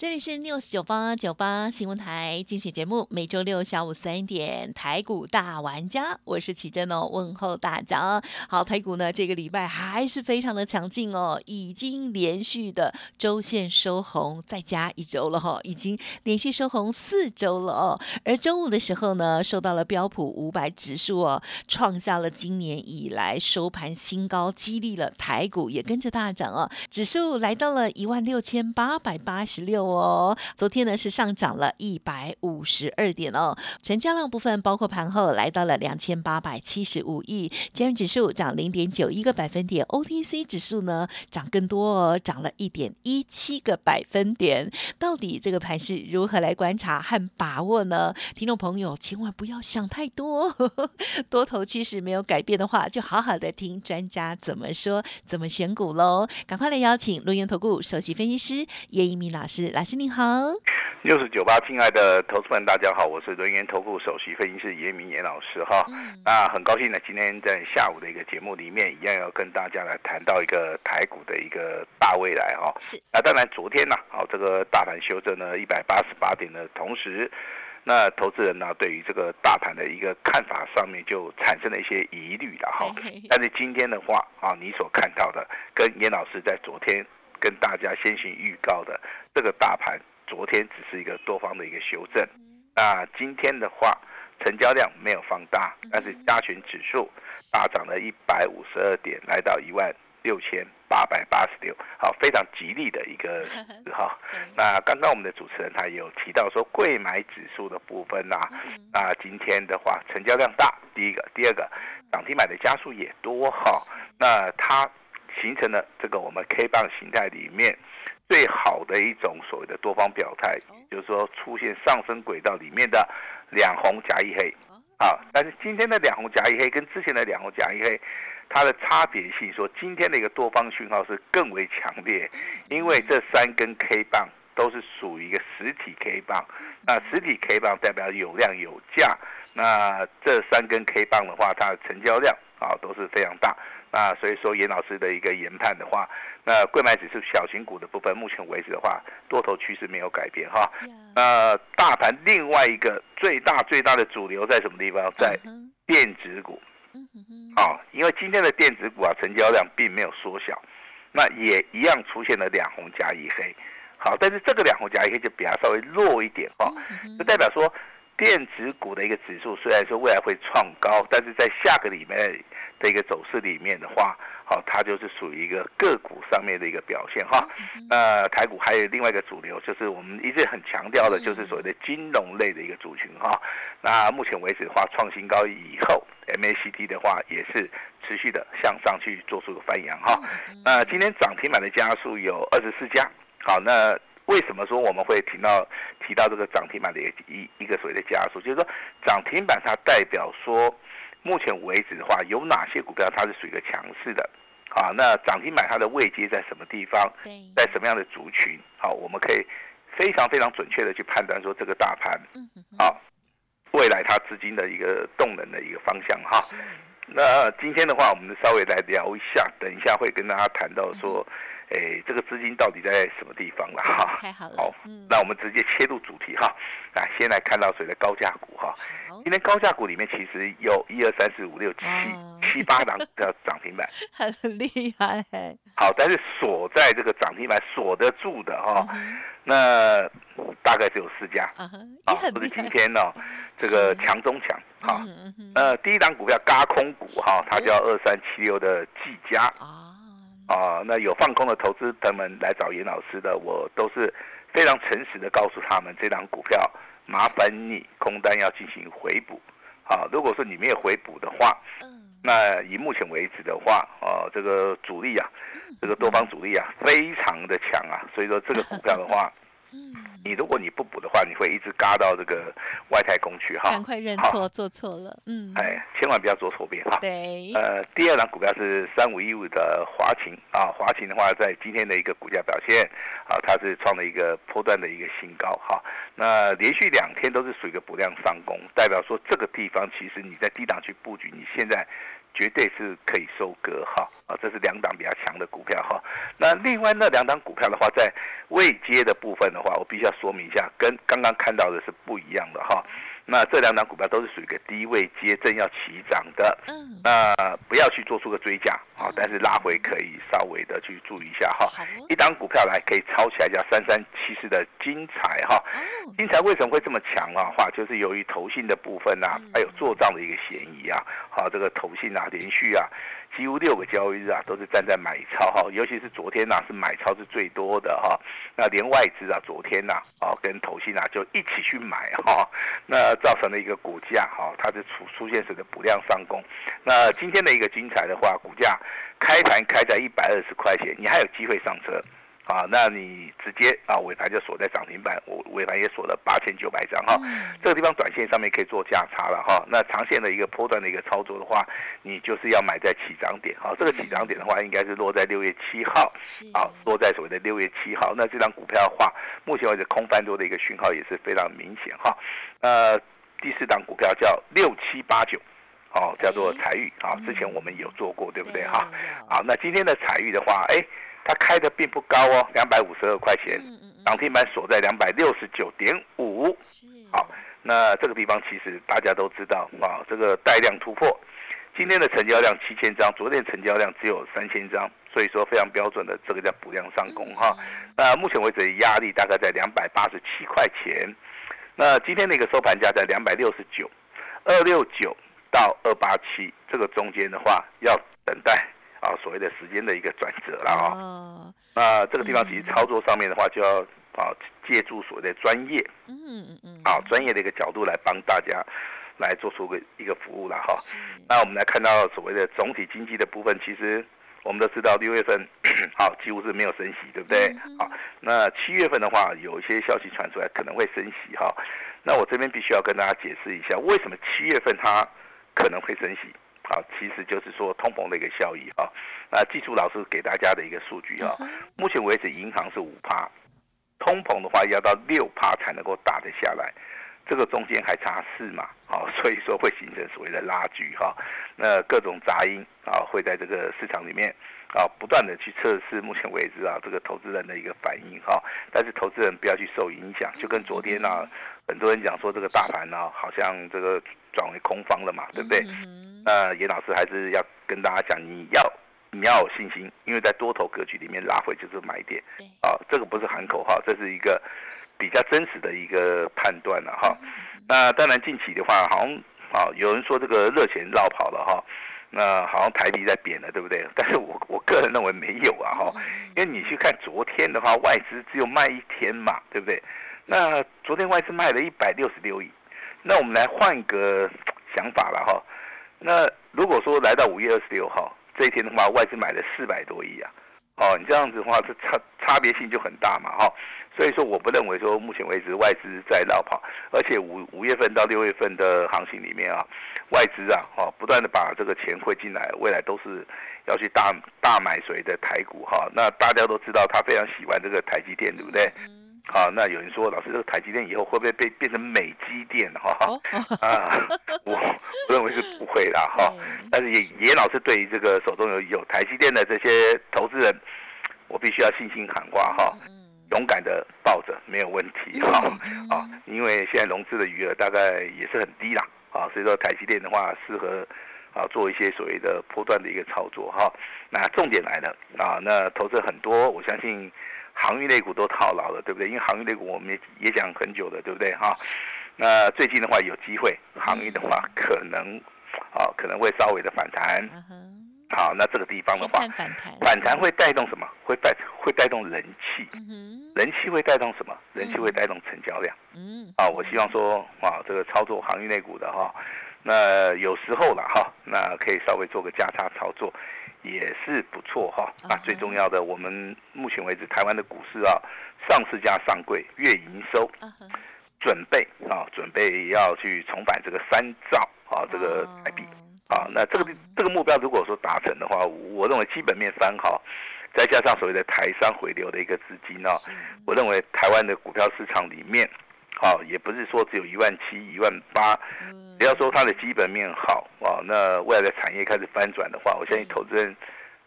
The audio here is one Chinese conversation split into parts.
这里是 news 九八九八新闻台精选节目，每周六下午三点台股大玩家，我是奇珍哦，问候大家。好，台股呢这个礼拜还是非常的强劲哦，已经连续的周线收红，再加一周了哈，已经连续收红四周了哦。而周五的时候呢，受到了标普五百指数哦，创下了今年以来收盘新高，激励了台股也跟着大涨哦，指数来到了一万六千八百八十六。哦，昨天呢是上涨了一百五十二点哦，成交量部分包括盘后来到了两千八百七十五亿，今日指数涨零点九一个百分点，OTC 指数呢涨更多哦，涨了一点一七个百分点。到底这个盘是如何来观察和把握呢？听众朋友千万不要想太多，多头趋势没有改变的话，就好好的听专家怎么说，怎么选股喽。赶快来邀请录音投顾首席分析师叶一鸣老师来。老师您好，六十九八，亲爱的投资们，大家好，我是轮源投顾首席分析师严明严老师哈。那很高兴呢，今天在下午的一个节目里面，一样要跟大家来谈到一个台股的一个大未来哈。是。那当然，昨天呢，好这个大盘修正呢一百八十八点的同时，那投资人呢对于这个大盘的一个看法上面就产生了一些疑虑了哈。但是今天的话啊，你所看到的跟严老师在昨天。跟大家先行预告的这个大盘，昨天只是一个多方的一个修正。那今天的话，成交量没有放大，但是加权指数大涨了一百五十二点，来到一万六千八百八十六，好，非常吉利的一个 哈。那刚刚我们的主持人他也有提到说，贵买指数的部分呐，那今天的话成交量大，第一个，第二个涨停买的加速也多哈。那它。形成了这个我们 K 棒形态里面最好的一种所谓的多方表态，就是说出现上升轨道里面的两红夹一黑，啊，但是今天的两红夹一黑跟之前的两红夹一黑，它的差别性说今天的一个多方讯号是更为强烈，因为这三根 K 棒都是属于一个实体 K 棒，那实体 K 棒代表有量有价，那这三根 K 棒的话，它的成交量啊都是非常大。那所以说，严老师的一个研判的话，那贵买指数小型股的部分，目前为止的话，多头趋势没有改变哈。那大盘另外一个最大最大的主流在什么地方？在电子股。好，因为今天的电子股啊，成交量并没有缩小，那也一样出现了两红加一黑。好，但是这个两红加一黑就比它稍微弱一点哈，就代表说。电子股的一个指数虽然说未来会创高，但是在下个礼拜的一个走势里面的话，好，它就是属于一个个股上面的一个表现哈。那台股还有另外一个主流，就是我们一直很强调的，就是所谓的金融类的一个族群哈。那目前为止的话，创新高以后，MACD 的话也是持续的向上去做出个翻扬哈。那今天涨停板的家数有二十四家，好那。为什么说我们会提到提到这个涨停板的一一个所谓的加速？就是说涨停板它代表说，目前为止的话，有哪些股票它是属于一个强势的？啊，那涨停板它的位阶在什么地方？在什么样的族群？好，我们可以非常非常准确的去判断说这个大盘，啊，未来它资金的一个动能的一个方向哈。那今天的话，我们稍微来聊一下，等一下会跟大家谈到说。哎，这个资金到底在什么地方了哈？太好了，好，那我们直接切入主题哈。啊，先来看到谁的高价股哈？今天高价股里面其实有一二三四五六七七八档的涨停板，很厉害。好，但是锁在这个涨停板锁得住的哈，那大概只有四家啊，不是今天呢这个强中强哈。呃，第一档股票嘎空股哈，它叫二三七六的技嘉啊。啊，那有放空的投资朋友们来找严老师的，我都是非常诚实的告诉他们，这张股票麻烦你空单要进行回补。啊，如果说你没有回补的话，那以目前为止的话，啊，这个主力啊，这个多方主力啊，非常的强啊，所以说这个股票的话，你如果你不补的话，你会一直嘎到这个外太空去哈。赶快认错，做错了，嗯。哎，千万不要做错边哈。对。呃，第二档股票是三五一五的华勤啊，华勤的话在今天的一个股价表现啊，它是创了一个波段的一个新高哈。那连续两天都是属于一个不量上攻，代表说这个地方其实你在低档去布局，你现在。绝对是可以收割哈啊，这是两档比较强的股票哈。那另外那两档股票的话，在未接的部分的话，我必须要说明一下，跟刚刚看到的是不一样的哈。那这两档股票都是属于一个低位接正要起涨的，嗯，那不要去做出个追加啊，但是拉回可以稍微的去注意一下哈。一档股票来可以抄起来叫三三七四的金财哈，金财为什么会这么强啊？话就是由于投信的部分呐，还有做账的一个嫌疑啊，好，这个投信啊连续啊。几乎六个交易日啊，都是站在买超哈，尤其是昨天呐，是买超是最多的哈。那连外资啊，昨天呐，啊跟投信啊就一起去买哈，那造成了一个股价哈，它是出出现时的补量上攻。那今天的一个精彩的话，股价开盘开在一百二十块钱，你还有机会上车。啊，那你直接啊尾盘就锁在涨停板，我尾盘也锁了八千九百张哈。这个地方短线上面可以做价差了哈。那长线的一个波段的一个操作的话，你就是要买在起涨点哈。这个起涨点的话，应该是落在六月七号，啊，落在所谓的六月七号。那这张股票的话，目前为止空翻多的一个讯号也是非常明显哈。呃，第四档股票叫六七八九，哦，叫做财玉啊，之前我们有做过，对不对哈？好，那今天的财玉的话，哎。它开的并不高哦，两百五十二块钱，涨停板锁在两百六十九点五。好，那这个地方其实大家都知道啊，这个带量突破，今天的成交量七千张，昨天成交量只有三千张，所以说非常标准的这个叫补量上攻哈。那目前为止压力大概在两百八十七块钱，那今天的一个收盘价在两百六十九，二六九到二八七这个中间的话要等待。啊，所谓的时间的一个转折了啊，那这个地方其实操作上面的话，就要啊借助所谓的专业，嗯嗯嗯，啊专业的一个角度来帮大家来做出个一个服务了哈。那我们来看到所谓的总体经济的部分，其实我们都知道六月份 好几乎是没有升息，对不对？好，那七月份的话，有一些消息传出来可能会升息哈。那我这边必须要跟大家解释一下，为什么七月份它可能会升息。好，其实就是说通膨的一个效益哈。那技术老师给大家的一个数据哈，目前为止银行是五趴，通膨的话要到六趴才能够打得下来，这个中间还差四嘛，好，所以说会形成所谓的拉锯哈。那各种杂音啊会在这个市场里面啊不断的去测试，目前为止啊这个投资人的一个反应哈。但是投资人不要去受影响，就跟昨天啊很多人讲说这个大盘呢好像这个转为空方了嘛，对不对？那严老师还是要跟大家讲，你要你要有信心，因为在多头格局里面拉回就是买点。啊，这个不是喊口号，这是一个比较真实的一个判断了哈。那当然近期的话，好像啊有人说这个热钱绕跑了哈，那好像台币在贬了，对不对？但是我我个人认为没有啊哈，因为你去看昨天的话，外资只有卖一天嘛，对不对？那昨天外资卖了一百六十六亿，那我们来换个 想法了哈。那如果说来到五月二十六号这一天的话，外资买了四百多亿啊，哦，你这样子的话，这差差别性就很大嘛，哈，所以说我不认为说目前为止外资在绕跑，而且五五月份到六月份的行情里面啊，外资啊，哈，不断的把这个钱汇进来，未来都是要去大大买谁的台股哈，那大家都知道他非常喜欢这个台积电，对不对？好，那有人说，老师，这个台积电以后会不会被变成美积电哈？啊，我我认为是不会啦哈。但是也也老师对于这个手中有有台积电的这些投资人，我必须要信心喊话哈，勇敢的抱着没有问题哈。啊，因为现在融资的余额大概也是很低啦，啊，所以说台积电的话适合啊做一些所谓的波段的一个操作哈。那重点来了啊，那投资很多，我相信。航运类股都套牢了，对不对？因为航运类股我们也也讲很久了，对不对？哈，那最近的话有机会，航运的话可能，啊，可能会稍微的反弹。好，那这个地方的话，反弹会带动什么？会带会带动人气。人气会带动什么？人气会带动成交量。嗯，啊，我希望说，啊，这个操作航运类股的哈，那有时候了哈，那可以稍微做个价差操作，也是不错哈。那最重要的，我们目前为止台湾的股市啊，上市加上柜月营收，准备啊，准备要去重返这个三兆啊，这个台币啊。那这个这个目标如果说达成的话，我认为基本面三好。再加上所谓的台商回流的一个资金呢，我认为台湾的股票市场里面，好也不是说只有一万七、一万八，只要说它的基本面好啊，那未来的产业开始翻转的话，我相信投资人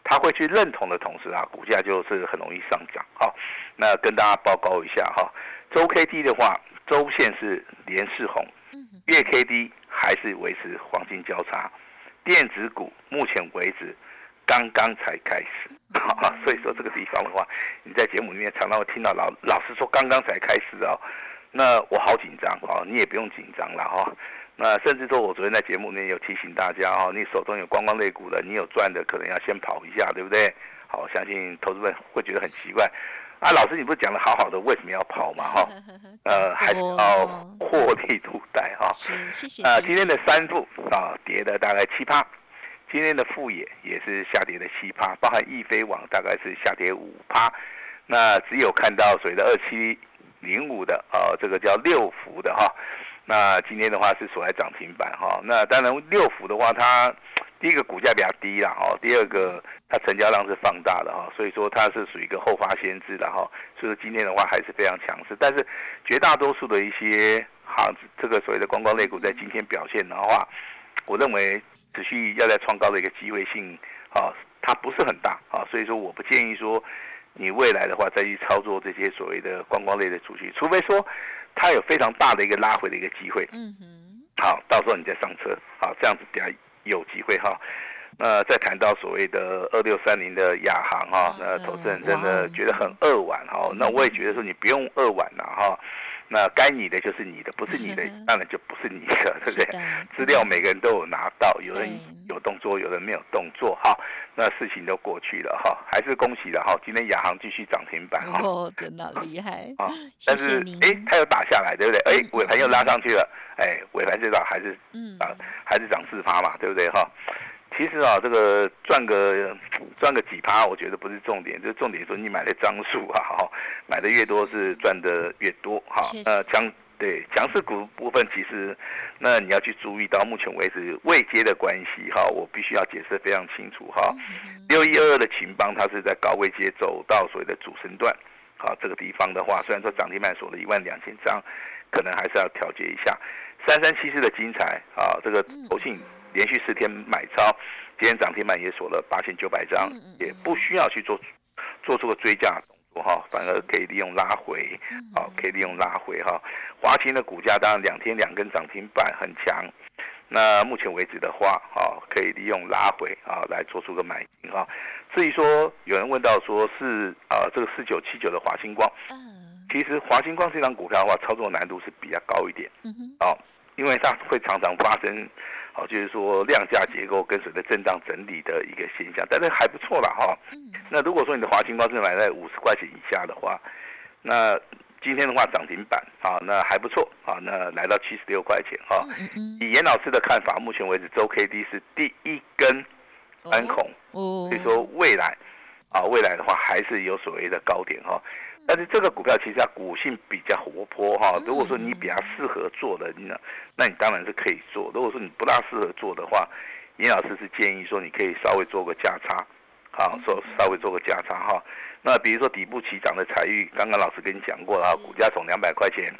他会去认同的同时啊，股价就是很容易上涨。好，那跟大家报告一下哈，周 K D 的话，周线是连四红，月 K D 还是维持黄金交叉，电子股目前为止。刚刚才开始，所以说这个地方的话，你在节目里面常常会听到老老师说刚刚才开始哦，那我好紧张哦，你也不用紧张了哈。那甚至说我昨天在节目里面有提醒大家哦，你手中有观光类股的，你有赚的，可能要先跑一下，对不对？好，相信投资们会觉得很奇怪啊，老师你不是讲的好好的，为什么要跑嘛？哈，呃，还是要获利度贷哈。谢谢。啊，今天的三副啊，跌了大概七趴。今天的富野也是下跌的七趴，包含易飞网大概是下跌五趴，那只有看到所谓的二七零五的啊，这个叫六福的哈，那今天的话是锁在涨停板哈，那当然六福的话，它第一个股价比较低啦哈，第二个它成交量是放大的哈，所以说它是属于一个后发先至的哈，所以说今天的话还是非常强势，但是绝大多数的一些行这个所谓的观光类股在今天表现的话，我认为。持续要在创高的一个机会性啊，它不是很大啊，所以说我不建议说你未来的话再去操作这些所谓的观光类的主题，除非说它有非常大的一个拉回的一个机会。嗯哼。好，到时候你再上车，好，这样子比较有机会哈。那再谈到所谓的二六三零的亚航哈，那投资人真的觉得很扼腕哈，那我也觉得说你不用扼腕了哈。那该你的就是你的，不是你的当然就不是你的，对不对？资料每个人都有拿到，有人有动作，有人没有动作，哈，那事情都过去了，哈，还是恭喜了，哈，今天亚航继续涨停板，哈，哦，真的厉害啊！但是哎，它又打下来，对不对？哎，尾盘又拉上去了，哎，尾盘最早还是嗯啊，还是涨四趴嘛，对不对？哈。其实啊，这个赚个 赚个几趴，我觉得不是重点，就是重点说你买的张数啊，哈，买的越多是赚的越多，哈。呃，强对强势股部分，其实那你要去注意到目前为止未接的关系，哈，我必须要解释非常清楚，哈。六一二二的秦邦，它是在高位接走到所谓的主升段，好，这个地方的话，虽然说涨停板锁了一万两千张，可能还是要调节一下。三三七四的精彩啊，这个投信。连续四天买超，今天涨停板也锁了八千九百张，也不需要去做做出个追加动作哈，反而可以利用拉回，好，可以利用拉回哈。华勤的股价当然两天两根涨停板很强，那目前为止的话，啊，可以利用拉回啊来做出个买进哈。至于说有人问到说是啊这个四九七九的华星光，其实华星光这张股票的话，操作难度是比较高一点，哦，因为它会常常发生。好，就是说量价结构跟随着震荡整理的一个现象，但是还不错了哈。那如果说你的华兴光是买在五十块钱以下的话，那今天的话涨停板啊，那还不错啊，那来到七十六块钱哈。以严老师的看法，目前为止周 K D 是第一根安孔，所以说未来啊，未来的话还是有所谓的高点哈。但是这个股票其实它股性比较活泼哈，如果说你比较适合做的，那那你当然是可以做。如果说你不大适合做的话，严老师是建议说你可以稍微做个价差，好，说稍微做个价差哈。那比如说底部起涨的彩玉，刚刚老师跟你讲过了，股价从两百块钱，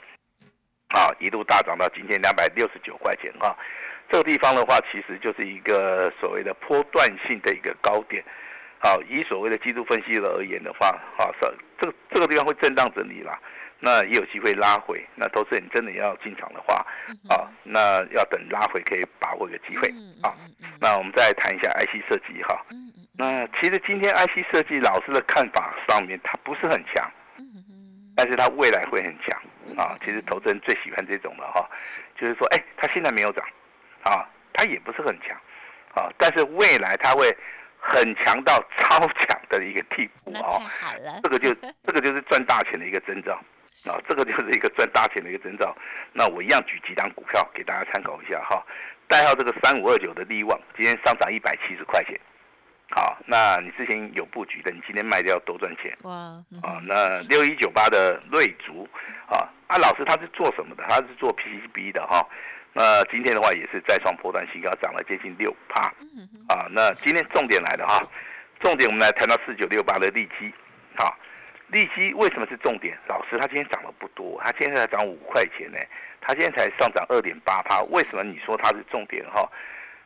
啊，一路大涨到今天两百六十九块钱哈。这个地方的话，其实就是一个所谓的波段性的一个高点。好，以所谓的技术分析的而言的话，好，这这个这个地方会震荡整理啦，那也有机会拉回。那投资人真的要进场的话，啊，那要等拉回可以把握一个机会啊。那我们再谈一下 IC 设计哈。那其实今天 IC 设计老师的看法上面，它不是很强，但是它未来会很强啊。其实投资人最喜欢这种的哈，就是说，哎，它现在没有涨，啊，它也不是很强，啊，但是未来它会。很强到超强的一个地步哦，这个就这个就是赚大钱的一个征兆 啊，这个就是一个赚大钱的一个征兆。那我一样举几张股票给大家参考一下哈。代号这个三五二九的利旺，今天上涨一百七十块钱。好，那你之前有布局的，你今天卖掉多赚钱。哇，啊，那六一九八的瑞竹，啊，啊，老师他是做什么的？他是做 PCB 的哈。那今天的话也是再创破断新高，涨了接近六趴。啊，那今天重点来了哈，重点我们来谈到四九六八的利基。好，利基为什么是重点？老师他今天涨了不多，他今天才涨五块钱呢，他今天才上涨二点八趴。为什么你说它是重点哈？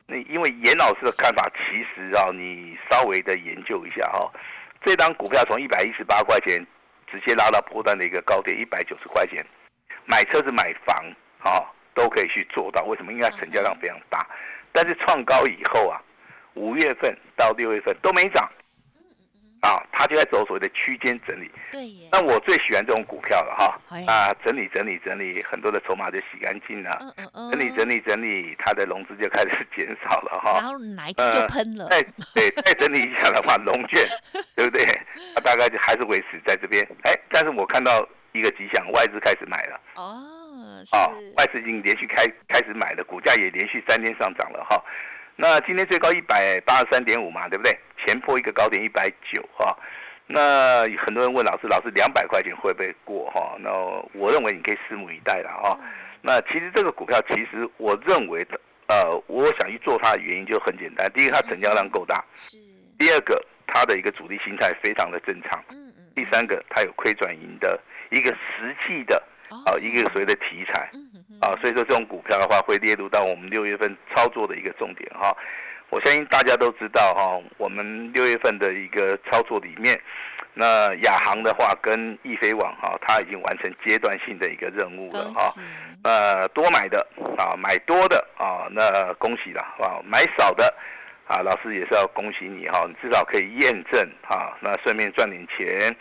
那因为严老师的看法，其实啊，你稍微的研究一下哈，这张股票从一百一十八块钱直接拉到破断的一个高点一百九十块钱，买车子买房啊都可以去做到。为什么？因为成交量非常大，但是创高以后啊，五月份到六月份都没涨。啊，他就在走所谓的区间整理。对。那我最喜欢这种股票了哈。啊，整理整理整理，很多的筹码就洗干净了。嗯嗯嗯。整理整理整理，它的融资就开始减少了哈。然后就喷了。再对再整理一下的话，龙卷，对不对？它大概就还是维持在这边。哎，但是我看到一个迹象，外资开始买了。哦。啊，外资已经连续开开始买了，股价也连续三天上涨了哈。那今天最高一百八十三点五嘛，对不对？前破一个高点一百九哈。那很多人问老师，老师两百块钱会不会过哈？那我认为你可以拭目以待了哈。那其实这个股票，其实我认为的，呃，我想去做它的原因就很简单。第一个，它成交量够大；是。第二个，它的一个主力心态非常的正常。嗯嗯。第三个，它有亏转盈的一个实际的。啊，一个所谓的题材，啊，所以说这种股票的话会列入到我们六月份操作的一个重点哈。我相信大家都知道哈，我们六月份的一个操作里面，那亚航的话跟易飞网哈，它已经完成阶段性的一个任务了哈。呃，多买的啊，买多的啊，那恭喜了啊，买少的啊，老师也是要恭喜你哈，你至少可以验证哈，那顺便赚点钱。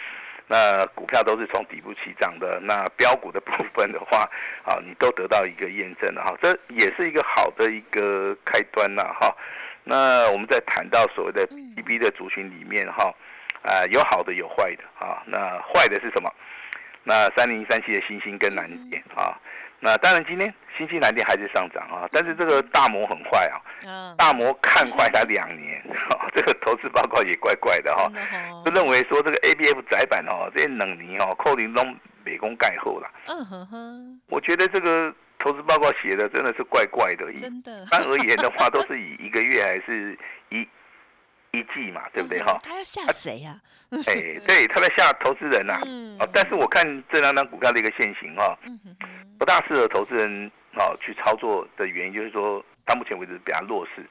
那股票都是从底部起涨的，那标股的部分的话，啊，你都得到一个验证了哈，这也是一个好的一个开端呐哈。那我们在谈到所谓的 P B 的族群里面哈，啊，有好的有坏的啊，那坏的是什么？那三零三七的星星跟蓝点啊。那当然，今天新西兰电还是上涨啊，但是这个大摩很坏啊，大摩看坏它两年，这个投资报告也怪怪的哈，就认为说这个 A B F 窄板哦，这些冷泥哦，扣零中美工盖后了。嗯哼哼，我觉得这个投资报告写的真的是怪怪的。真的。但而言的话，都是以一个月还是一。一季嘛，对不对哈？他要吓谁呀？哎，对，他在吓投资人呐。哦，但是我看这两张股票的一个现形哈，不大适合投资人啊去操作的原因，就是说到目前为止比较弱势。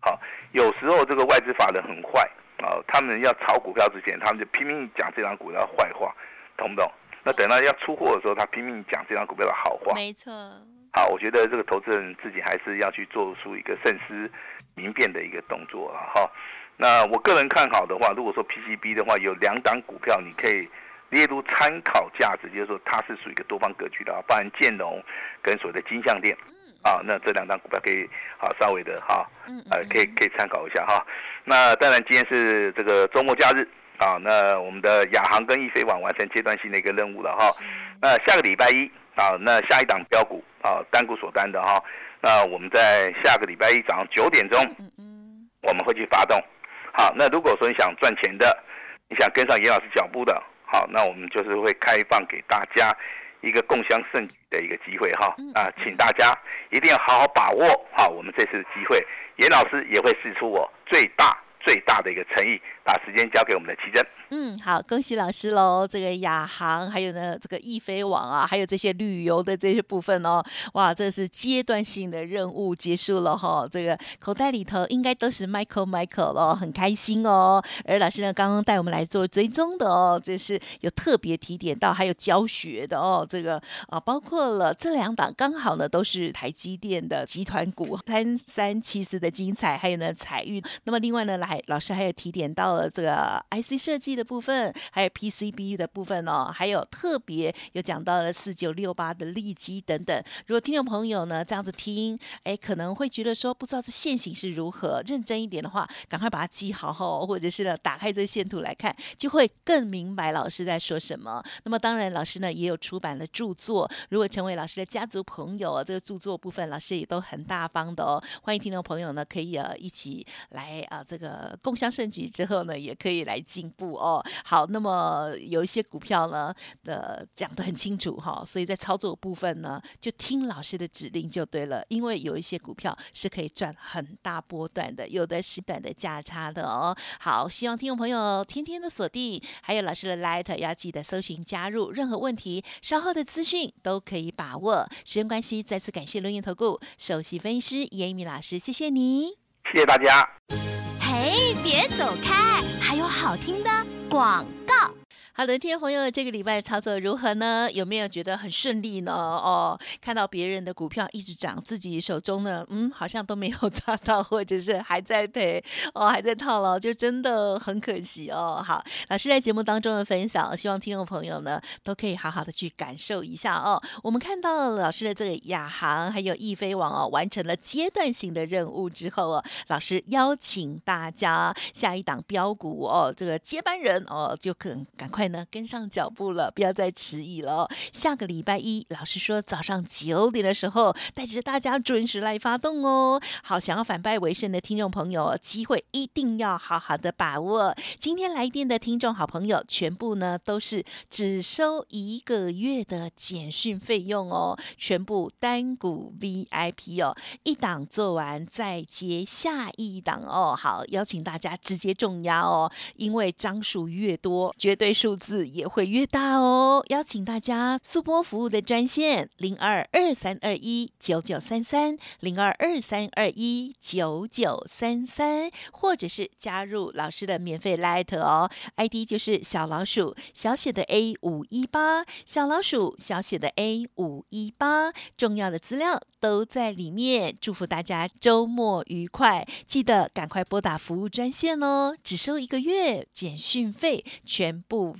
好，有时候这个外资法人很坏啊，他们要炒股票之前，他们就拼命讲这张股票坏话，懂不懂？那等到要出货的时候，他拼命讲这张股票的好话。没错。好，我觉得这个投资人自己还是要去做出一个慎思明辨的一个动作了哈。那我个人看好的话，如果说 PCB 的话，有两档股票你可以列入参考价值，就是说它是属于一个多方格局的，包含建龙跟所谓的金相店，啊，那这两档股票可以啊稍微的哈，呃，可以可以参考一下哈。那当然今天是这个周末假日啊，那我们的亚航跟易飞网完成阶段性的一个任务了哈。那下个礼拜一啊，那下一档标股啊单股锁单的哈，那我们在下个礼拜一早上九点钟，我们会去发动。好，那如果说你想赚钱的，你想跟上严老师脚步的，好，那我们就是会开放给大家一个共襄盛举的一个机会哈，啊，请大家一定要好好把握好我们这次的机会，严老师也会试出我最大。最大的一个诚意，把时间交给我们的奇珍。嗯，好，恭喜老师喽！这个亚航，还有呢，这个易飞网啊，还有这些旅游的这些部分哦，哇，这是阶段性的任务结束了哈。这个口袋里头应该都是 Michael Michael 了，很开心哦。而老师呢，刚刚带我们来做追踪的哦，这是有特别提点到，还有教学的哦。这个啊，包括了这两档，刚好呢都是台积电的集团股，三三七四的精彩，还有呢彩玉。那么另外呢来。还老师还有提点到了这个 IC 设计的部分，还有 PCB 的部分哦，还有特别有讲到了四九六八的利基等等。如果听众朋友呢这样子听，哎，可能会觉得说不知道这线型是如何，认真一点的话，赶快把它记好哦，或者是呢打开这个线图来看，就会更明白老师在说什么。那么当然，老师呢也有出版了著作，如果成为老师的家族朋友，这个著作部分老师也都很大方的哦。欢迎听众朋友呢可以呃一起来啊这个呃共襄盛举之后呢，也可以来进步哦。好，那么有一些股票呢呃讲得很清楚哈，所以在操作部分呢就听老师的指令就对了，因为有一些股票是可以赚很大波段的，有的是短的价差的哦。好，希望听众朋友天天的锁定，还有老师的 light 要记得搜寻加入，任何问题稍后的资讯都可以把握。时间关系，再次感谢轮研投顾首席分析师严一鸣老师，谢谢你，谢谢大家。嘿，别走开，还有好听的广告。好的，听众朋友，这个礼拜操作如何呢？有没有觉得很顺利呢？哦，看到别人的股票一直涨，自己手中呢，嗯，好像都没有 抓到，或者是还在赔，哦，还在套牢，就真的很可惜哦。好，老师在节目当中的分享，希望听众朋友呢都可以好好的去感受一下哦。我们看到老师的这个亚航还有易飞网哦，完成了阶段性的任务之后哦，老师邀请大家下一档标股哦，这个接班人哦，就可赶快。快呢，跟上脚步了，不要再迟疑了。下个礼拜一，老师说早上九点的时候，带着大家准时来发动哦。好，想要反败为胜的听众朋友，机会一定要好好的把握。今天来电的听众好朋友，全部呢都是只收一个月的简讯费用哦，全部单股 VIP 哦，一档做完再接下一档哦。好，邀请大家直接重压哦，因为张数越多，绝对数。数字也会越大哦，邀请大家速播服务的专线零二二三二一九九三三零二二三二一九九三三，或者是加入老师的免费 Light 哦，ID 就是小老鼠小写的 A 五一八，小老鼠小写的 A 五一八，重要的资料都在里面。祝福大家周末愉快，记得赶快拨打服务专线哦，只收一个月简讯费，全部。